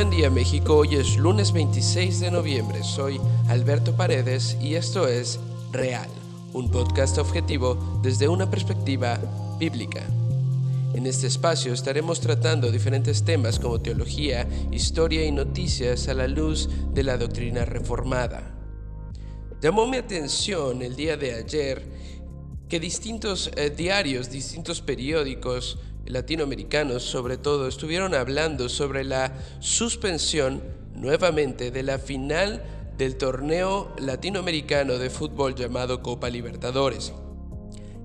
Buen día México, hoy es lunes 26 de noviembre, soy Alberto Paredes y esto es Real, un podcast objetivo desde una perspectiva bíblica. En este espacio estaremos tratando diferentes temas como teología, historia y noticias a la luz de la doctrina reformada. Llamó mi atención el día de ayer que distintos eh, diarios, distintos periódicos, latinoamericanos sobre todo estuvieron hablando sobre la suspensión nuevamente de la final del torneo latinoamericano de fútbol llamado Copa Libertadores.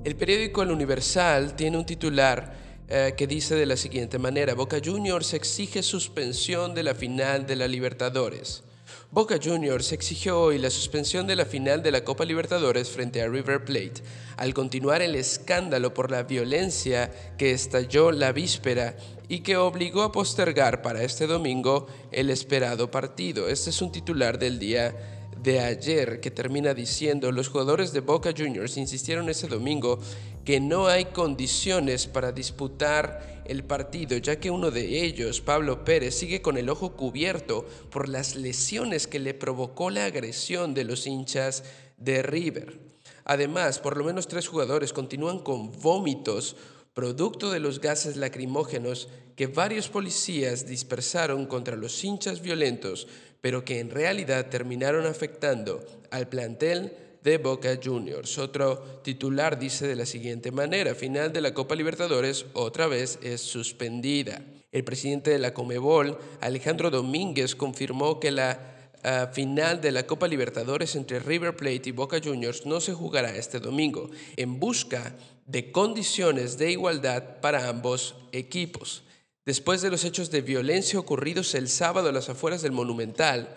El periódico El Universal tiene un titular eh, que dice de la siguiente manera, Boca Juniors exige suspensión de la final de la Libertadores. Boca Juniors exigió hoy la suspensión de la final de la Copa Libertadores frente a River Plate, al continuar el escándalo por la violencia que estalló la víspera y que obligó a postergar para este domingo el esperado partido. Este es un titular del día de ayer que termina diciendo los jugadores de Boca Juniors insistieron ese domingo que no hay condiciones para disputar el partido, ya que uno de ellos, Pablo Pérez, sigue con el ojo cubierto por las lesiones que le provocó la agresión de los hinchas de River. Además, por lo menos tres jugadores continúan con vómitos producto de los gases lacrimógenos que varios policías dispersaron contra los hinchas violentos pero que en realidad terminaron afectando al plantel de Boca Juniors. Otro titular dice de la siguiente manera, final de la Copa Libertadores otra vez es suspendida. El presidente de la Comebol, Alejandro Domínguez, confirmó que la ah, final de la Copa Libertadores entre River Plate y Boca Juniors no se jugará este domingo, en busca de condiciones de igualdad para ambos equipos. Después de los hechos de violencia ocurridos el sábado a las afueras del Monumental,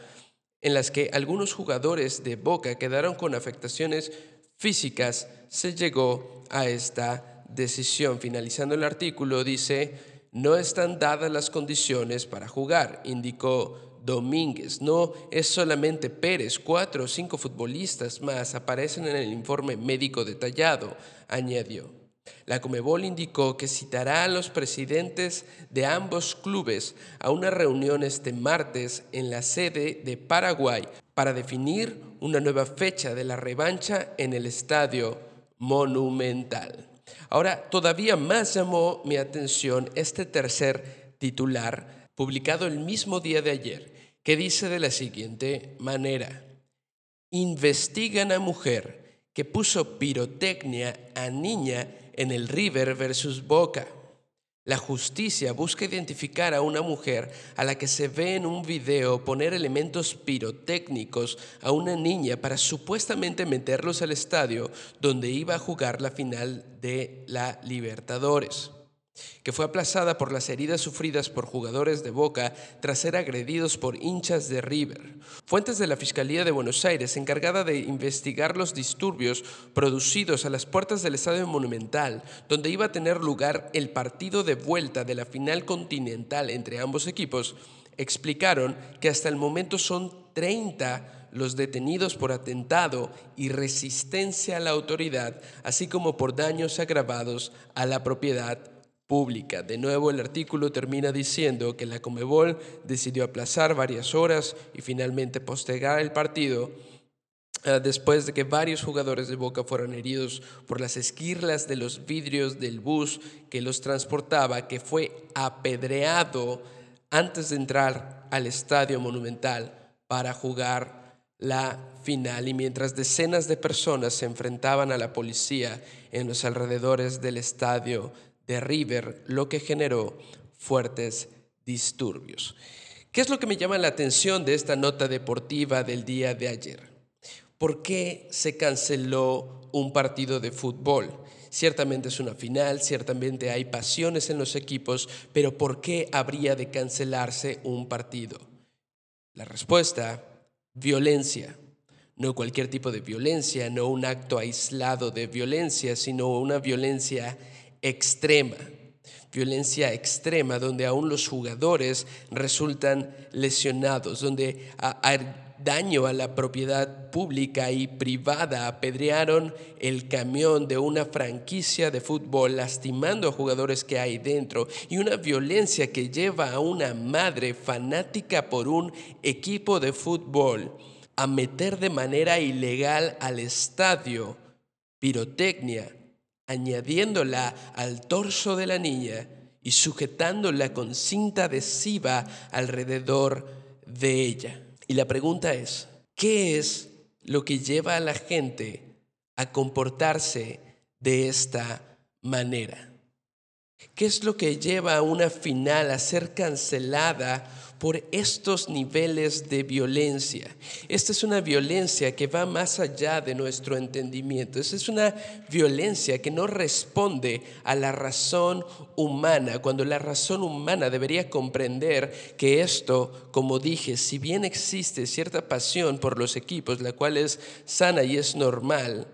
en las que algunos jugadores de Boca quedaron con afectaciones físicas, se llegó a esta decisión. Finalizando el artículo, dice, no están dadas las condiciones para jugar, indicó Domínguez. No es solamente Pérez, cuatro o cinco futbolistas más aparecen en el informe médico detallado, añadió. La Comebol indicó que citará a los presidentes de ambos clubes a una reunión este martes en la sede de Paraguay para definir una nueva fecha de la revancha en el estadio monumental. Ahora, todavía más llamó mi atención este tercer titular, publicado el mismo día de ayer, que dice de la siguiente manera, investigan a mujer que puso pirotecnia a niña en el River versus Boca. La justicia busca identificar a una mujer a la que se ve en un video poner elementos pirotécnicos a una niña para supuestamente meterlos al estadio donde iba a jugar la final de la Libertadores que fue aplazada por las heridas sufridas por jugadores de Boca tras ser agredidos por hinchas de River. Fuentes de la Fiscalía de Buenos Aires, encargada de investigar los disturbios producidos a las puertas del Estadio Monumental, donde iba a tener lugar el partido de vuelta de la final continental entre ambos equipos, explicaron que hasta el momento son 30 los detenidos por atentado y resistencia a la autoridad, así como por daños agravados a la propiedad pública. De nuevo, el artículo termina diciendo que la Comebol decidió aplazar varias horas y finalmente postergar el partido ah, después de que varios jugadores de Boca fueron heridos por las esquirlas de los vidrios del bus que los transportaba, que fue apedreado antes de entrar al estadio monumental para jugar la final y mientras decenas de personas se enfrentaban a la policía en los alrededores del estadio de River, lo que generó fuertes disturbios. ¿Qué es lo que me llama la atención de esta nota deportiva del día de ayer? ¿Por qué se canceló un partido de fútbol? Ciertamente es una final, ciertamente hay pasiones en los equipos, pero ¿por qué habría de cancelarse un partido? La respuesta, violencia. No cualquier tipo de violencia, no un acto aislado de violencia, sino una violencia extrema, violencia extrema, donde aún los jugadores resultan lesionados, donde daño a la propiedad pública y privada, apedrearon el camión de una franquicia de fútbol, lastimando a jugadores que hay dentro, y una violencia que lleva a una madre fanática por un equipo de fútbol a meter de manera ilegal al estadio pirotecnia, añadiéndola al torso de la niña y sujetándola con cinta adhesiva alrededor de ella. Y la pregunta es, ¿qué es lo que lleva a la gente a comportarse de esta manera? ¿Qué es lo que lleva a una final a ser cancelada por estos niveles de violencia. Esta es una violencia que va más allá de nuestro entendimiento. Esta es una violencia que no responde a la razón humana, cuando la razón humana debería comprender que esto, como dije, si bien existe cierta pasión por los equipos, la cual es sana y es normal,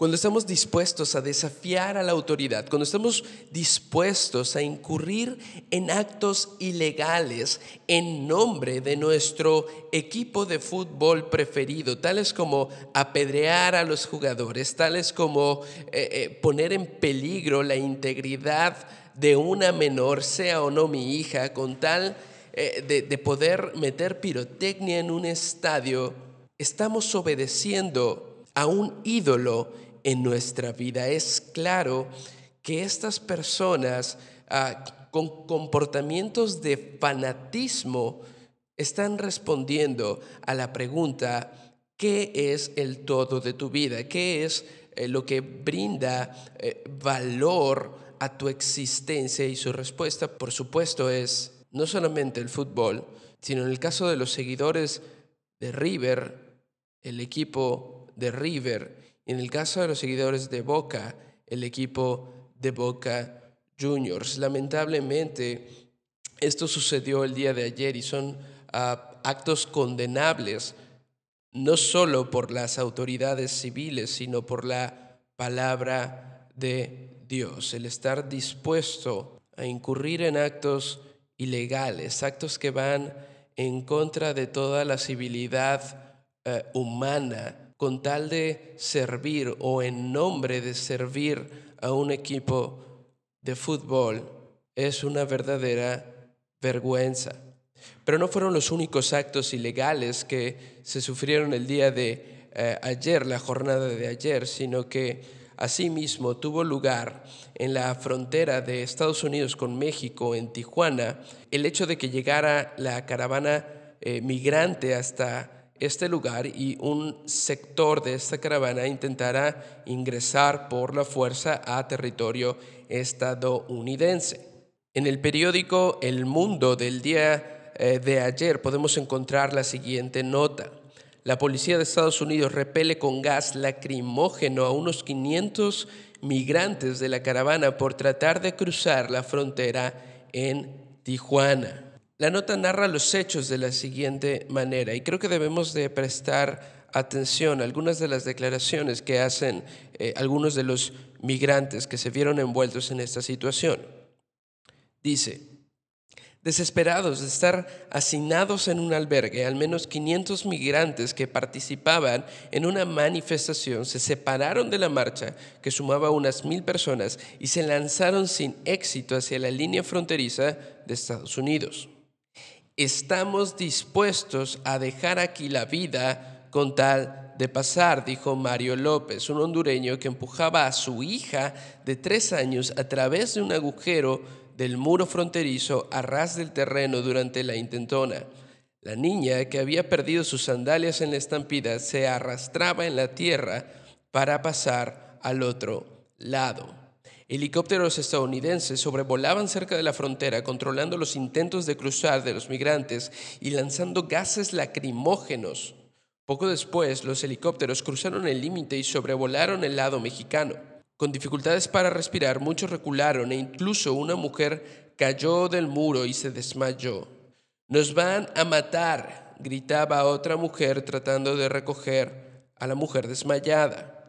cuando estamos dispuestos a desafiar a la autoridad, cuando estamos dispuestos a incurrir en actos ilegales en nombre de nuestro equipo de fútbol preferido, tales como apedrear a los jugadores, tales como eh, eh, poner en peligro la integridad de una menor, sea o no mi hija, con tal eh, de, de poder meter pirotecnia en un estadio, estamos obedeciendo a un ídolo en nuestra vida. Es claro que estas personas ah, con comportamientos de fanatismo están respondiendo a la pregunta, ¿qué es el todo de tu vida? ¿Qué es eh, lo que brinda eh, valor a tu existencia? Y su respuesta, por supuesto, es no solamente el fútbol, sino en el caso de los seguidores de River, el equipo de River en el caso de los seguidores de Boca, el equipo de Boca Juniors. Lamentablemente, esto sucedió el día de ayer y son ah, actos condenables, no solo por las autoridades civiles, sino por la palabra de Dios. El estar dispuesto a incurrir en actos ilegales, actos que van en contra de toda la civilidad eh, humana, con tal de servir o en nombre de servir a un equipo de fútbol es una verdadera vergüenza. Pero no fueron los únicos actos ilegales que se sufrieron el día de eh, ayer, la jornada de ayer, sino que asimismo tuvo lugar en la frontera de Estados Unidos con México, en Tijuana, el hecho de que llegara la caravana eh, migrante hasta este lugar y un sector de esta caravana intentará ingresar por la fuerza a territorio estadounidense. En el periódico El Mundo del día eh, de ayer podemos encontrar la siguiente nota. La policía de Estados Unidos repele con gas lacrimógeno a unos 500 migrantes de la caravana por tratar de cruzar la frontera en Tijuana. La nota narra los hechos de la siguiente manera y creo que debemos de prestar atención a algunas de las declaraciones que hacen eh, algunos de los migrantes que se vieron envueltos en esta situación. Dice, desesperados de estar hacinados en un albergue, al menos 500 migrantes que participaban en una manifestación se separaron de la marcha, que sumaba unas mil personas, y se lanzaron sin éxito hacia la línea fronteriza de Estados Unidos estamos dispuestos a dejar aquí la vida con tal de pasar, dijo Mario López, un hondureño que empujaba a su hija de tres años a través de un agujero del muro fronterizo a ras del terreno durante la intentona. La niña, que había perdido sus sandalias en la estampida, se arrastraba en la tierra para pasar al otro lado. Helicópteros estadounidenses sobrevolaban cerca de la frontera controlando los intentos de cruzar de los migrantes y lanzando gases lacrimógenos. Poco después, los helicópteros cruzaron el límite y sobrevolaron el lado mexicano. Con dificultades para respirar, muchos recularon e incluso una mujer cayó del muro y se desmayó. Nos van a matar, gritaba otra mujer tratando de recoger a la mujer desmayada.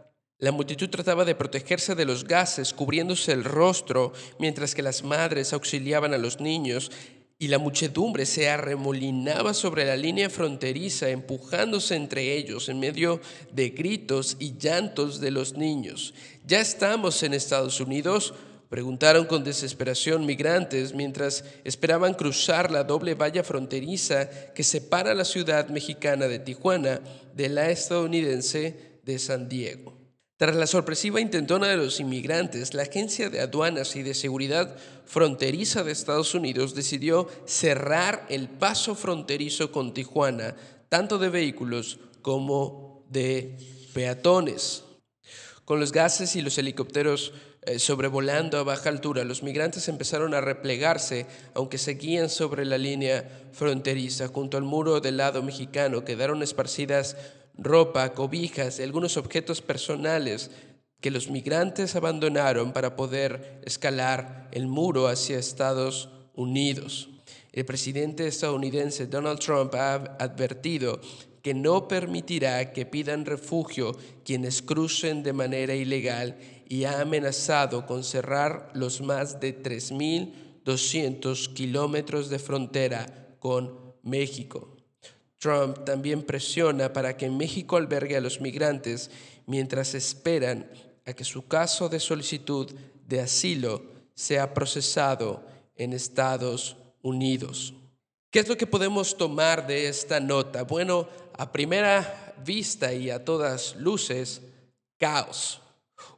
La multitud trataba de protegerse de los gases, cubriéndose el rostro, mientras que las madres auxiliaban a los niños y la muchedumbre se arremolinaba sobre la línea fronteriza, empujándose entre ellos en medio de gritos y llantos de los niños. ¿Ya estamos en Estados Unidos? Preguntaron con desesperación migrantes mientras esperaban cruzar la doble valla fronteriza que separa la ciudad mexicana de Tijuana de la estadounidense de San Diego. Tras la sorpresiva intentona de los inmigrantes, la Agencia de Aduanas y de Seguridad Fronteriza de Estados Unidos decidió cerrar el paso fronterizo con Tijuana, tanto de vehículos como de peatones. Con los gases y los helicópteros eh, sobrevolando a baja altura, los migrantes empezaron a replegarse, aunque seguían sobre la línea fronteriza. Junto al muro del lado mexicano quedaron esparcidas ropa, cobijas y algunos objetos personales que los migrantes abandonaron para poder escalar el muro hacia Estados Unidos. El presidente estadounidense Donald Trump ha advertido que no permitirá que pidan refugio quienes crucen de manera ilegal y ha amenazado con cerrar los más de 3.200 kilómetros de frontera con México. Trump también presiona para que México albergue a los migrantes mientras esperan a que su caso de solicitud de asilo sea procesado en Estados Unidos. ¿Qué es lo que podemos tomar de esta nota? Bueno, a primera vista y a todas luces, caos.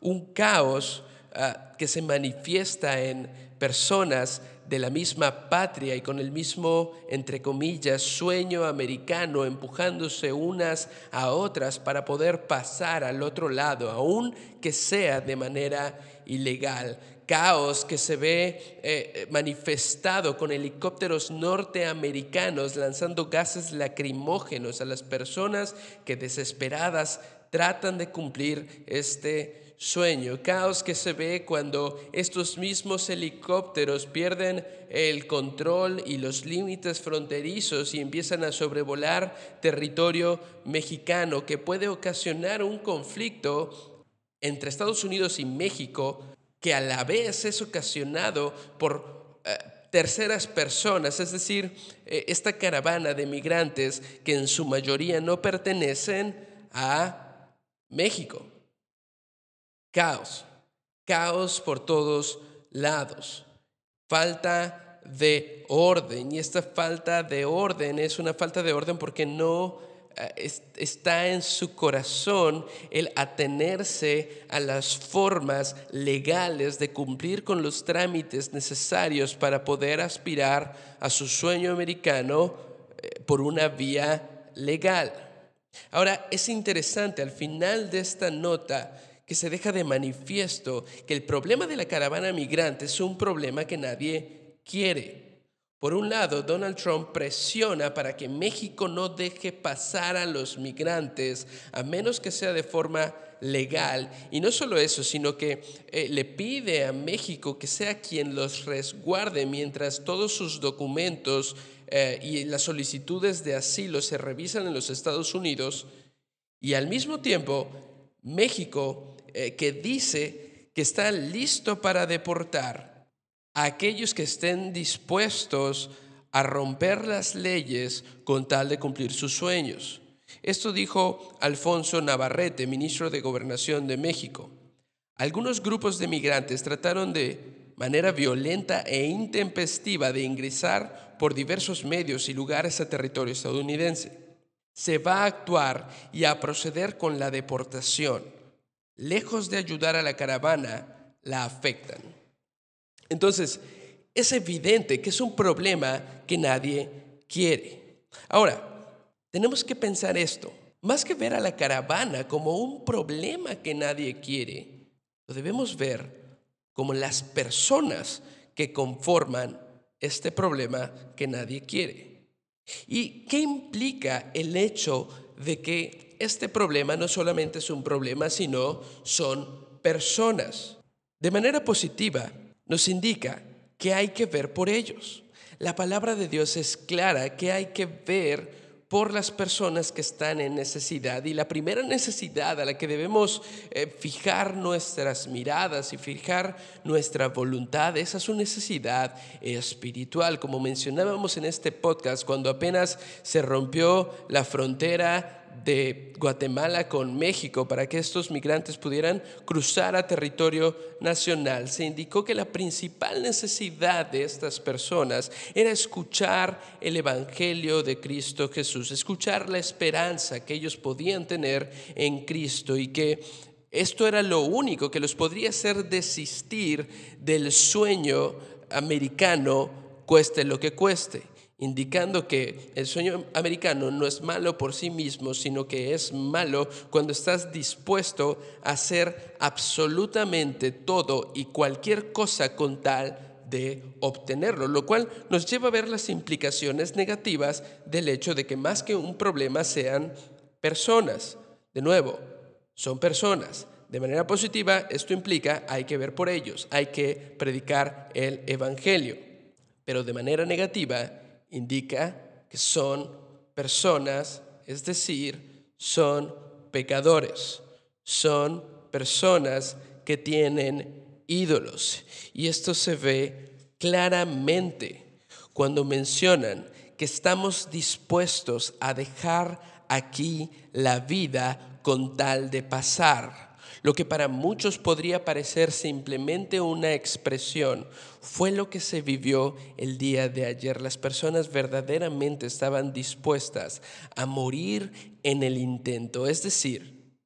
Un caos ah, que se manifiesta en personas de la misma patria y con el mismo, entre comillas, sueño americano, empujándose unas a otras para poder pasar al otro lado, aun que sea de manera ilegal. Caos que se ve eh, manifestado con helicópteros norteamericanos lanzando gases lacrimógenos a las personas que desesperadas tratan de cumplir este sueño, caos que se ve cuando estos mismos helicópteros pierden el control y los límites fronterizos y empiezan a sobrevolar territorio mexicano que puede ocasionar un conflicto entre Estados Unidos y México que a la vez es ocasionado por eh, terceras personas, es decir, eh, esta caravana de migrantes que en su mayoría no pertenecen a México. Caos, caos por todos lados. Falta de orden. Y esta falta de orden es una falta de orden porque no eh, está en su corazón el atenerse a las formas legales de cumplir con los trámites necesarios para poder aspirar a su sueño americano eh, por una vía legal. Ahora, es interesante, al final de esta nota, se deja de manifiesto que el problema de la caravana migrante es un problema que nadie quiere. Por un lado, Donald Trump presiona para que México no deje pasar a los migrantes, a menos que sea de forma legal. Y no solo eso, sino que eh, le pide a México que sea quien los resguarde mientras todos sus documentos eh, y las solicitudes de asilo se revisan en los Estados Unidos. Y al mismo tiempo, México eh, que dice que está listo para deportar a aquellos que estén dispuestos a romper las leyes con tal de cumplir sus sueños. Esto dijo Alfonso Navarrete, ministro de Gobernación de México. Algunos grupos de migrantes trataron de manera violenta e intempestiva de ingresar por diversos medios y lugares a territorio estadounidense. Se va a actuar y a proceder con la deportación lejos de ayudar a la caravana, la afectan. Entonces, es evidente que es un problema que nadie quiere. Ahora, tenemos que pensar esto. Más que ver a la caravana como un problema que nadie quiere, lo debemos ver como las personas que conforman este problema que nadie quiere. ¿Y qué implica el hecho de que este problema no solamente es un problema, sino son personas. De manera positiva, nos indica que hay que ver por ellos. La palabra de Dios es clara que hay que ver por las personas que están en necesidad. Y la primera necesidad a la que debemos eh, fijar nuestras miradas y fijar nuestra voluntad es a su necesidad espiritual. Como mencionábamos en este podcast, cuando apenas se rompió la frontera de Guatemala con México para que estos migrantes pudieran cruzar a territorio nacional, se indicó que la principal necesidad de estas personas era escuchar el Evangelio de Cristo Jesús, escuchar la esperanza que ellos podían tener en Cristo y que esto era lo único que los podría hacer desistir del sueño americano, cueste lo que cueste indicando que el sueño americano no es malo por sí mismo, sino que es malo cuando estás dispuesto a hacer absolutamente todo y cualquier cosa con tal de obtenerlo, lo cual nos lleva a ver las implicaciones negativas del hecho de que más que un problema sean personas. De nuevo, son personas. De manera positiva, esto implica hay que ver por ellos, hay que predicar el Evangelio. Pero de manera negativa, indica que son personas, es decir, son pecadores, son personas que tienen ídolos. Y esto se ve claramente cuando mencionan que estamos dispuestos a dejar aquí la vida con tal de pasar. Lo que para muchos podría parecer simplemente una expresión fue lo que se vivió el día de ayer. Las personas verdaderamente estaban dispuestas a morir en el intento, es decir,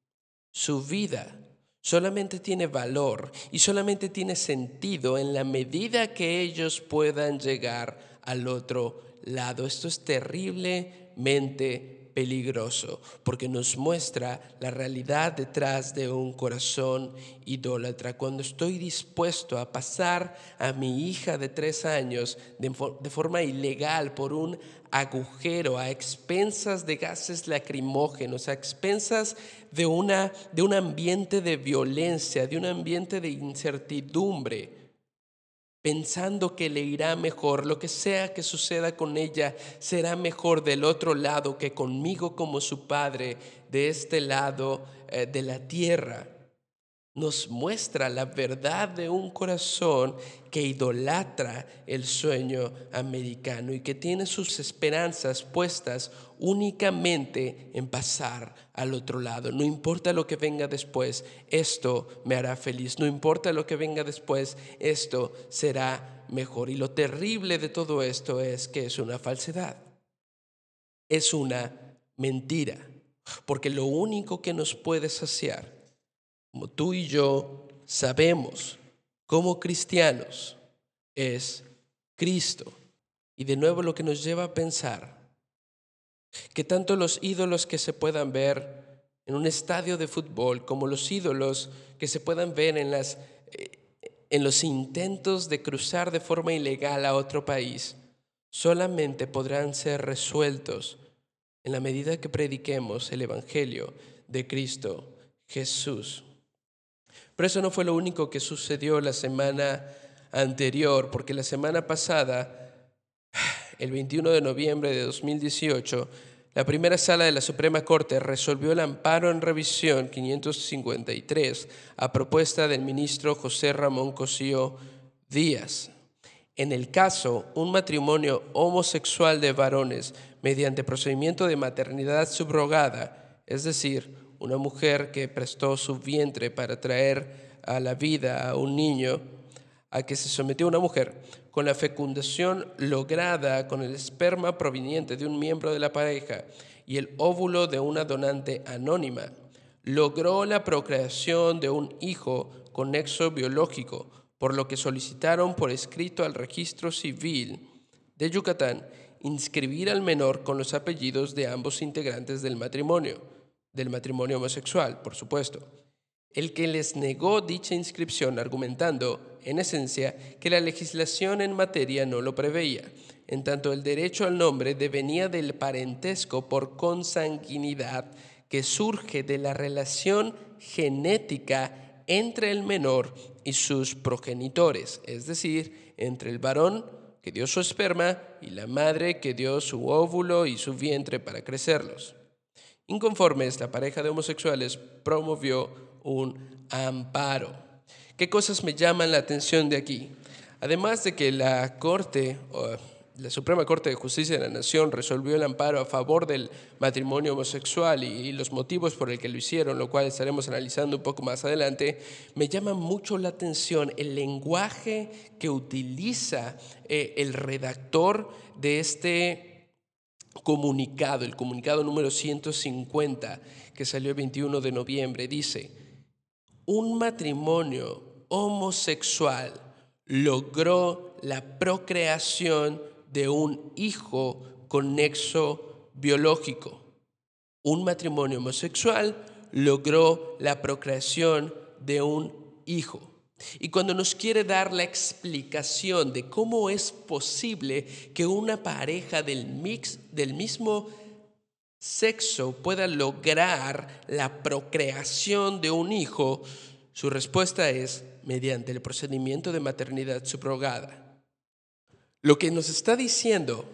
su vida solamente tiene valor y solamente tiene sentido en la medida que ellos puedan llegar al otro lado. Esto es terriblemente peligroso porque nos muestra la realidad detrás de un corazón idólatra. Cuando estoy dispuesto a pasar a mi hija de tres años de, forma ilegal por un agujero a expensas de gases lacrimógenos, a expensas de, una, de un ambiente de violencia, de un ambiente de incertidumbre, pensando que le irá mejor, lo que sea que suceda con ella será mejor del otro lado que conmigo como su padre de este lado eh, de la tierra nos muestra la verdad de un corazón que idolatra el sueño americano y que tiene sus esperanzas puestas únicamente en pasar al otro lado. No importa lo que venga después, esto me hará feliz. No importa lo que venga después, esto será mejor. Y lo terrible de todo esto es que es una falsedad. Es una mentira. Porque lo único que nos puede saciar como tú y yo sabemos como cristianos, es Cristo. Y de nuevo lo que nos lleva a pensar que tanto los ídolos que se puedan ver en un estadio de fútbol como los ídolos que se puedan ver en, las, eh, en los intentos de cruzar de forma ilegal a otro país, solamente podrán ser resueltos en la medida que prediquemos el Evangelio de Cristo Jesús. Pero eso no fue lo único que sucedió la semana anterior, porque la semana pasada, el 21 de noviembre de 2018, la primera sala de la Suprema Corte resolvió el amparo en revisión 553 a propuesta del ministro José Ramón Cosío Díaz. En el caso, un matrimonio homosexual de varones mediante procedimiento de maternidad subrogada, es decir, una mujer que prestó su vientre para traer a la vida a un niño, a que se sometió una mujer, con la fecundación lograda con el esperma proveniente de un miembro de la pareja y el óvulo de una donante anónima, logró la procreación de un hijo con nexo biológico, por lo que solicitaron por escrito al registro civil de Yucatán inscribir al menor con los apellidos de ambos integrantes del matrimonio del matrimonio homosexual, por supuesto, el que les negó dicha inscripción argumentando, en esencia, que la legislación en materia no lo preveía, en tanto el derecho al nombre devenía del parentesco por consanguinidad que surge de la relación genética entre el menor y sus progenitores, es decir, entre el varón que dio su esperma, y la madre que dio su óvulo y su vientre para crecerlos. Inconformes, la pareja de homosexuales promovió un amparo. ¿Qué cosas me llaman la atención de aquí? Además de que la Corte, la Suprema Corte de Justicia de la Nación resolvió el amparo a favor del matrimonio homosexual y, los motivos por el que lo hicieron, lo cual estaremos analizando un poco más adelante, me llama mucho la atención el lenguaje que utiliza eh, el redactor de este comunicado, el comunicado número 150 que salió el 21 de noviembre. Dice, un matrimonio homosexual logró la procreación de un hijo con nexo biológico. Un matrimonio homosexual logró la procreación de un hijo. Y cuando nos quiere dar la explicación de cómo es posible que una pareja del, mix, del mismo sexo pueda lograr la procreación de un hijo, su respuesta es mediante el procedimiento de maternidad subrogada. Lo que nos está diciendo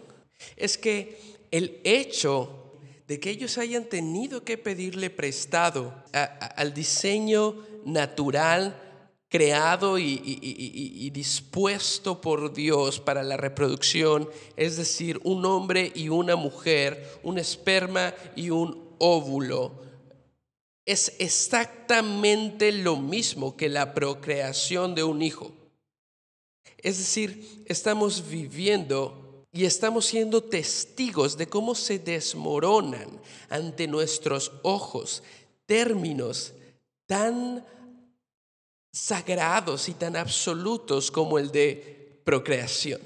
es que el hecho de que ellos hayan tenido que pedirle prestado al diseño natural creado y, dispuesto por Dios para la reproducción, es decir, un hombre y una mujer, un esperma y un óvulo, es exactamente lo mismo que la procreación de un hijo. Es decir, estamos viviendo y estamos siendo testigos de cómo se desmoronan ante nuestros ojos términos tan sagrados y tan absolutos como el de procreación.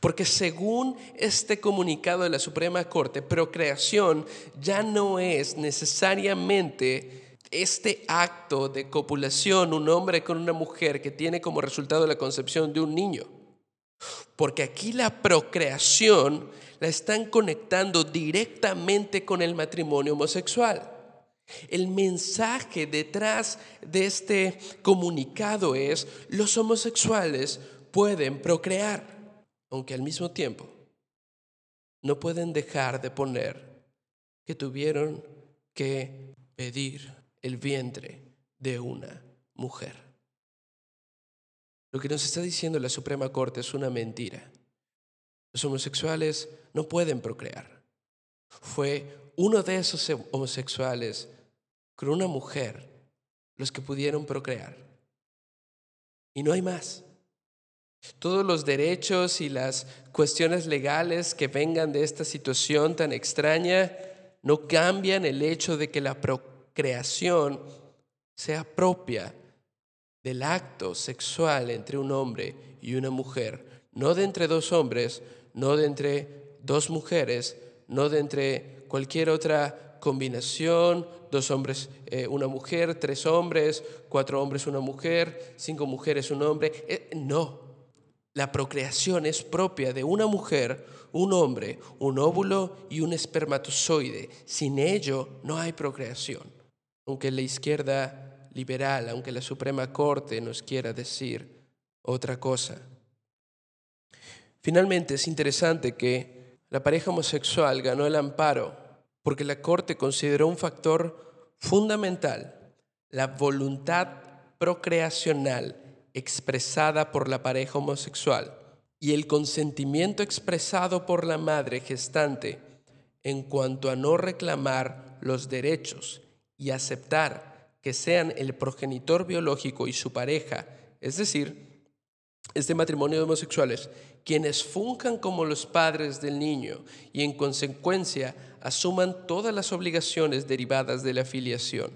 Porque según este comunicado de la Suprema Corte, procreación ya no es necesariamente este acto de copulación, un hombre con una mujer que tiene como resultado la concepción de un niño. Porque aquí la procreación la están conectando directamente con el matrimonio homosexual. El mensaje detrás de este comunicado es, los homosexuales pueden procrear, aunque al mismo tiempo no pueden dejar de poner que tuvieron que pedir el vientre de una mujer. Lo que nos está diciendo la Suprema Corte es una mentira. Los homosexuales no pueden procrear. Fue uno de esos homosexuales con una mujer los que pudieron procrear. Y no hay más. Todos los derechos y las cuestiones legales que vengan de esta situación tan extraña no cambian el hecho de que la procreación creación sea propia del acto sexual entre un hombre y una mujer, no de entre dos hombres, no de entre dos mujeres, no de entre cualquier otra combinación, dos hombres, eh, una mujer, tres hombres, cuatro hombres, una mujer, cinco mujeres, un hombre. Eh, no, la procreación es propia de una mujer, un hombre, un óvulo y un espermatozoide. Sin ello no hay procreación aunque la izquierda liberal, aunque la Suprema Corte nos quiera decir otra cosa. Finalmente, es interesante que la pareja homosexual ganó el amparo porque la Corte consideró un factor fundamental, la voluntad procreacional expresada por la pareja homosexual y el consentimiento expresado por la madre gestante en cuanto a no reclamar los derechos y aceptar que sean el progenitor biológico y su pareja, es decir, este matrimonio de homosexuales, quienes funjan como los padres del niño y en consecuencia asuman todas las obligaciones derivadas de la filiación.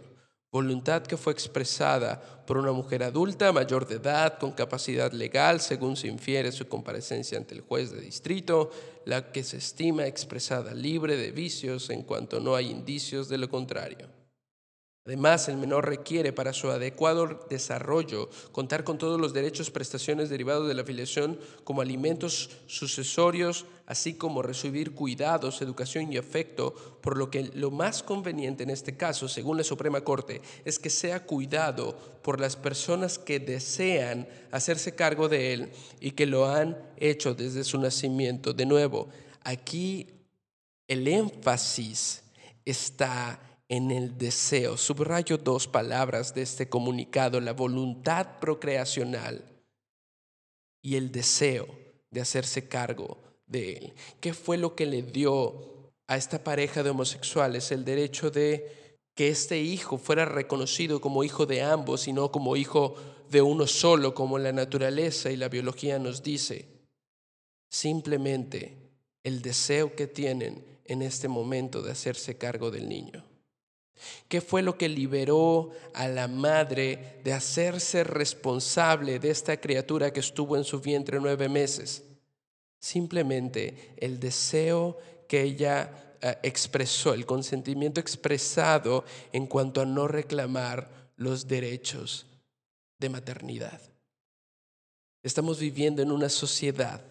Voluntad que fue expresada por una mujer adulta, mayor de edad, con capacidad legal, según se infiere su comparecencia ante el juez de distrito, la que se estima expresada libre de vicios en cuanto no hay indicios de lo contrario. Además, el menor requiere para su adecuado desarrollo contar con todos los derechos, prestaciones derivados de la afiliación como alimentos sucesorios, así como recibir cuidados, educación y afecto, por lo que lo más conveniente en este caso, según la Suprema Corte, es que sea cuidado por las personas que desean hacerse cargo de él y que lo han hecho desde su nacimiento. De nuevo, aquí el énfasis está en el deseo. Subrayo dos palabras de este comunicado, la voluntad procreacional y el deseo de hacerse cargo de él. ¿Qué fue lo que le dio a esta pareja de homosexuales el derecho de que este hijo fuera reconocido como hijo de ambos y no como hijo de uno solo, como la naturaleza y la biología nos dice? Simplemente el deseo que tienen en este momento de hacerse cargo del niño. ¿Qué fue lo que liberó a la madre de hacerse responsable de esta criatura que estuvo en su vientre nueve meses? Simplemente el deseo que ella eh, expresó, el consentimiento expresado en cuanto a no reclamar los derechos de maternidad. Estamos viviendo en una sociedad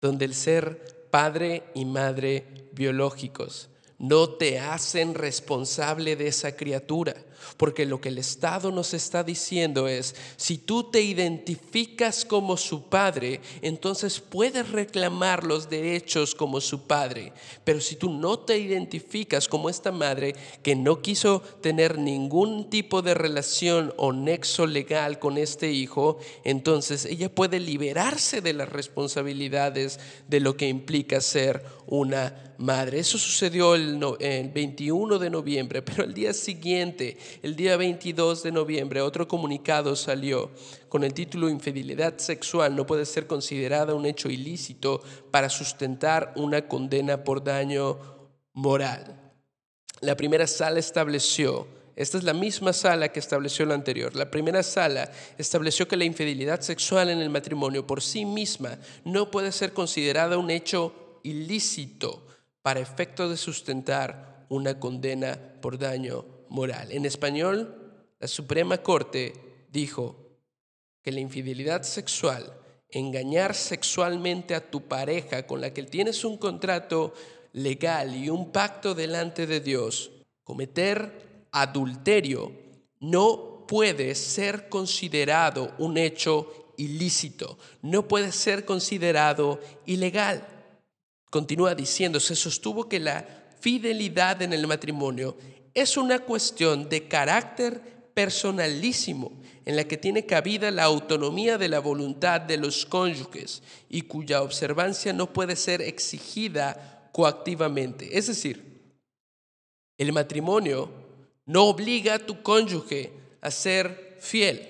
donde el ser padre y madre biológicos no te hacen responsable de esa criatura. Porque lo que el Estado nos está diciendo es, si tú te identificas como su padre, entonces puedes reclamar los derechos como su padre. Pero si tú no te identificas como esta madre que no quiso tener ningún tipo de relación o nexo legal con este hijo, entonces ella puede liberarse de las responsabilidades de lo que implica ser una madre. Eso sucedió el, el 21 de noviembre, pero el día siguiente el día 22 de noviembre otro comunicado salió con el título Infidelidad sexual no puede ser considerada un hecho ilícito para sustentar una condena por daño moral. La primera sala estableció, esta es la misma sala que estableció la anterior, la primera sala estableció que la infidelidad sexual en el matrimonio por sí misma no puede ser considerada un hecho ilícito para efecto de sustentar una condena por daño moral. En español, la Suprema Corte dijo que la infidelidad sexual, engañar sexualmente a tu pareja con la que tienes un contrato legal y un pacto delante de Dios, cometer adulterio no puede ser considerado un hecho ilícito, no puede ser considerado ilegal. Continúa diciendo, se sostuvo que la fidelidad en el matrimonio es una cuestión de carácter personalísimo en la que tiene cabida la autonomía de la voluntad de los cónyuges y cuya observancia no puede ser exigida coactivamente. Es decir, el matrimonio no obliga a tu cónyuge a ser fiel.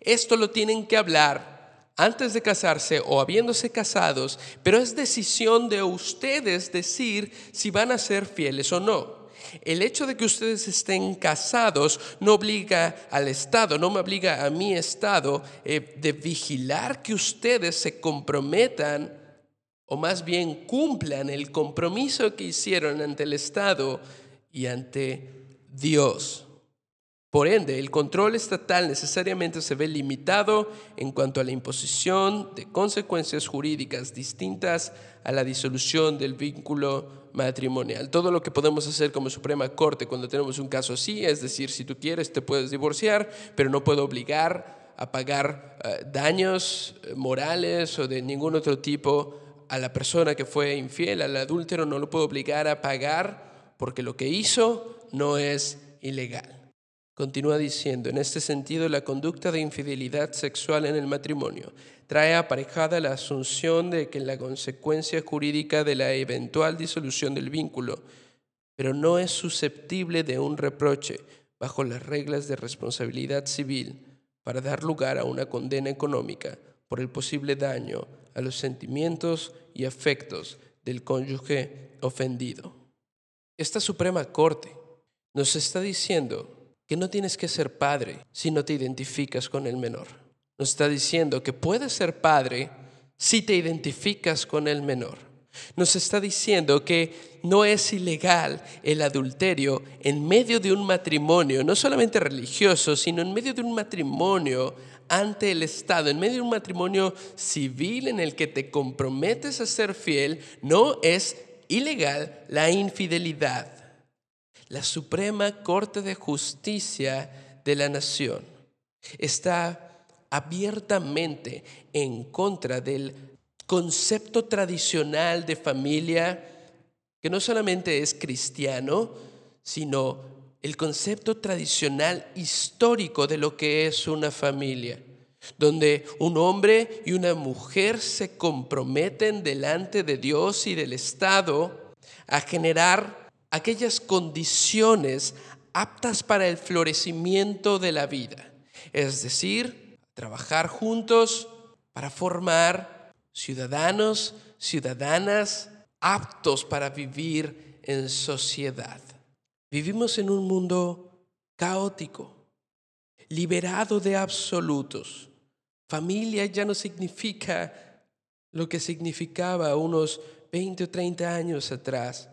Esto lo tienen que hablar antes de casarse o habiéndose casados, pero es decisión de ustedes decir si van a ser fieles o no. El hecho de que ustedes estén casados no obliga al Estado, no me obliga a mi Estado eh, de vigilar que ustedes se comprometan o más bien cumplan el compromiso que hicieron ante el Estado y ante Dios. Por ende, el control estatal necesariamente se ve limitado en cuanto a la imposición de consecuencias jurídicas distintas a la disolución del vínculo matrimonial. Todo lo que podemos hacer como Suprema Corte cuando tenemos un caso así, es decir, si tú quieres te puedes divorciar, pero no puedo obligar a pagar eh, daños eh, morales o de ningún otro tipo a la persona que fue infiel, al adúltero, no lo puedo obligar a pagar porque lo que hizo no es ilegal. Continúa diciendo, en este sentido, la conducta de infidelidad sexual en el matrimonio trae aparejada la asunción de que la consecuencia jurídica de la eventual disolución del vínculo, pero no es susceptible de un reproche bajo las reglas de responsabilidad civil para dar lugar a una condena económica por el posible daño a los sentimientos y afectos del cónyuge ofendido. Esta Suprema Corte nos está diciendo que no tienes que ser padre si no te identificas con el menor. Nos está diciendo que puedes ser padre si te identificas con el menor. Nos está diciendo que no es ilegal el adulterio en medio de un matrimonio, no solamente religioso, sino en medio de un matrimonio ante el Estado, en medio de un matrimonio civil en el que te comprometes a ser fiel, no es ilegal la infidelidad. La Suprema Corte de Justicia de la Nación está abiertamente en contra del concepto tradicional de familia que no solamente es cristiano, sino el concepto tradicional histórico de lo que es una familia, donde un hombre y una mujer se comprometen delante de Dios y del Estado a generar aquellas condiciones aptas para el florecimiento de la vida, es decir, trabajar juntos para formar ciudadanos, ciudadanas aptos para vivir en sociedad. Vivimos en un mundo caótico, liberado de absolutos. Familia ya no significa lo que significaba unos 20 o 30 años atrás.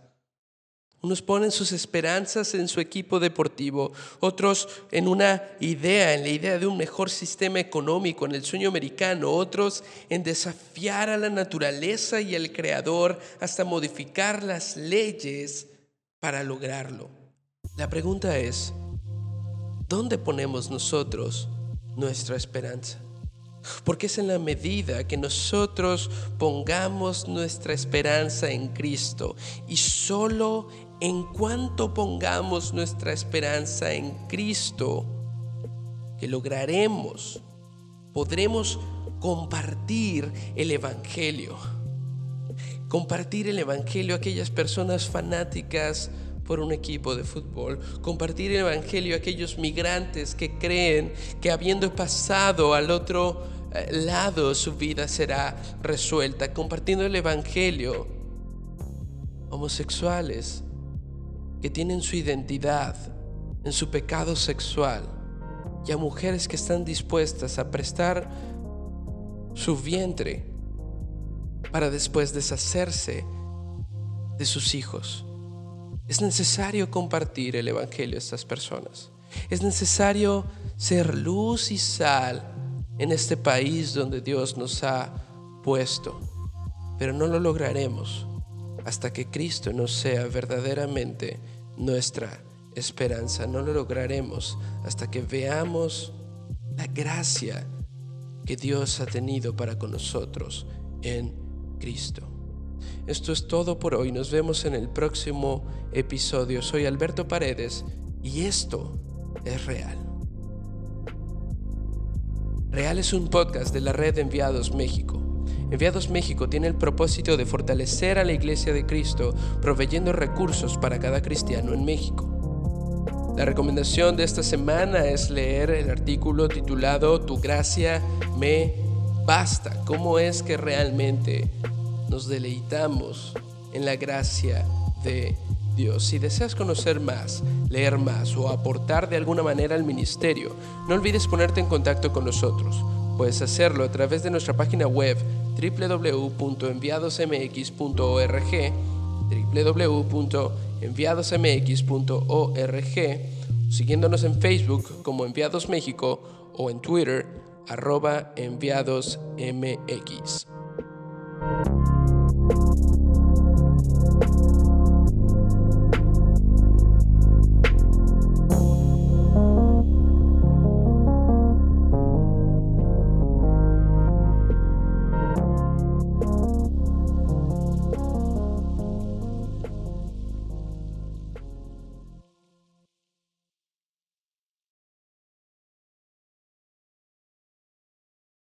Unos ponen sus esperanzas en su equipo deportivo, otros en una idea, en la idea de un mejor sistema económico, en el sueño americano, otros en desafiar a la naturaleza y al creador hasta modificar las leyes para lograrlo. La pregunta es, ¿dónde ponemos nosotros nuestra esperanza? Porque es en la medida que nosotros pongamos nuestra esperanza en Cristo y solo en cuanto pongamos nuestra esperanza en Cristo, que lograremos, podremos compartir el Evangelio. Compartir el Evangelio a aquellas personas fanáticas por un equipo de fútbol. Compartir el Evangelio a aquellos migrantes que creen que habiendo pasado al otro eh, lado su vida será resuelta. Compartiendo el Evangelio homosexuales que tienen su identidad en su pecado sexual y a mujeres que están dispuestas a prestar su vientre para después deshacerse de sus hijos. Es necesario compartir el Evangelio a estas personas. Es necesario ser luz y sal en este país donde Dios nos ha puesto. Pero no lo lograremos hasta que Cristo no sea verdaderamente nuestra esperanza. No lo lograremos hasta que veamos la gracia que Dios ha tenido para con nosotros en Cristo. Esto es todo por hoy. Nos vemos en el próximo episodio. Soy Alberto Paredes y esto es real. Real es un podcast de la red Enviados México. Enviados México tiene el propósito de fortalecer a la Iglesia de Cristo, proveyendo recursos para cada cristiano en México. La recomendación de esta semana es leer el artículo titulado Tu gracia me basta. ¿Cómo es que realmente nos deleitamos en la gracia de Dios? Si deseas conocer más, leer más o aportar de alguna manera al ministerio, no olvides ponerte en contacto con nosotros. Puedes hacerlo a través de nuestra página web www.enviadosmx.org, www.enviadosmx.org, siguiéndonos en Facebook como Enviados México o en Twitter arroba enviadosmx.